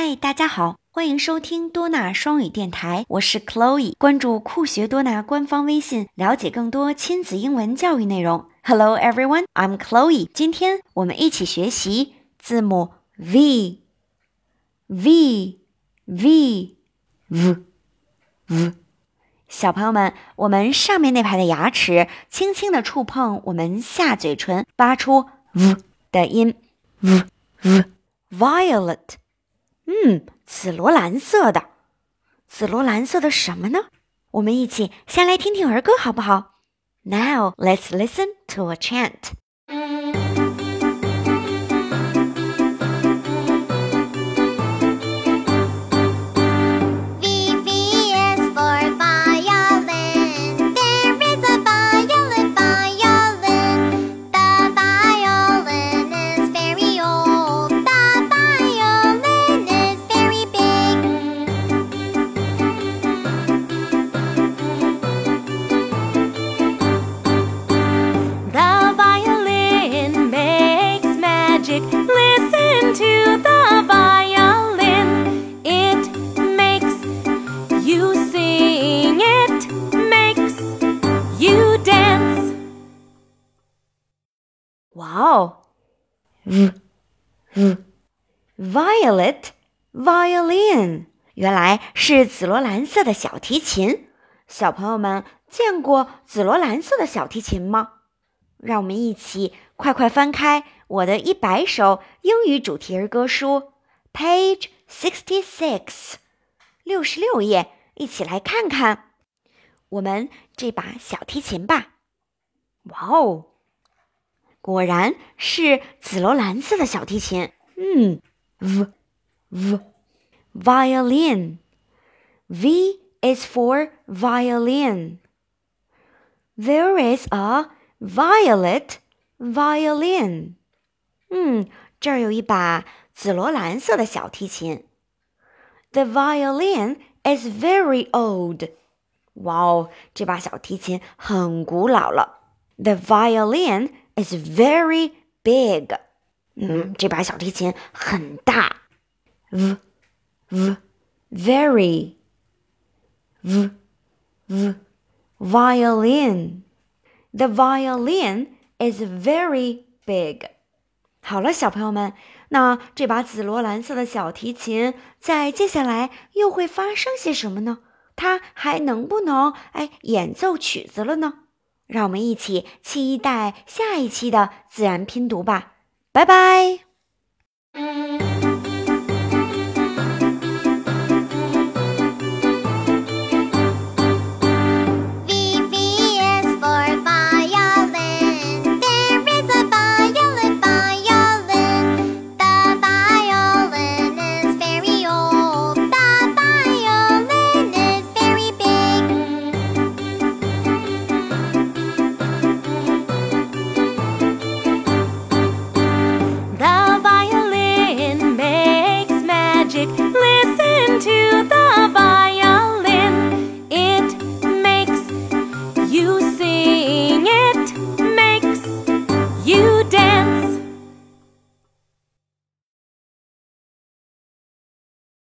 嗨，大家好，欢迎收听多纳双语电台，我是 Chloe。关注酷学多纳官方微信，了解更多亲子英文教育内容。Hello everyone, I'm Chloe。今天我们一起学习字母 V V V V V。小朋友们，我们上面那排的牙齿轻轻地触碰我们下嘴唇，发出 V 的音。V V Violet。嗯，紫罗兰色的，紫罗兰色的什么呢？我们一起先来听听儿歌好不好？Now let's listen to a chant. Wow. V V Violet violin 原来是紫罗兰色的小提琴。小朋友们见过紫罗兰色的小提琴吗？让我们一起 快快翻开我的一百首英语主题儿歌书，Page sixty six，六十六页，一起来看看我们这把小提琴吧。哇哦！果然是紫罗兰色的小提琴。嗯，v v violin v is for violin. There is a violet violin. 嗯，这儿有一把紫罗兰色的小提琴。The violin is very old. 哇哦，这把小提琴很古老了。The violin is very big. 嗯，这把小提琴很大。v v very v v violin. The violin is very big. 好了，小朋友们，那这把紫罗兰色的小提琴在接下来又会发生些什么呢？它还能不能哎演奏曲子了呢？让我们一起期待下一期的自然拼读吧，拜拜。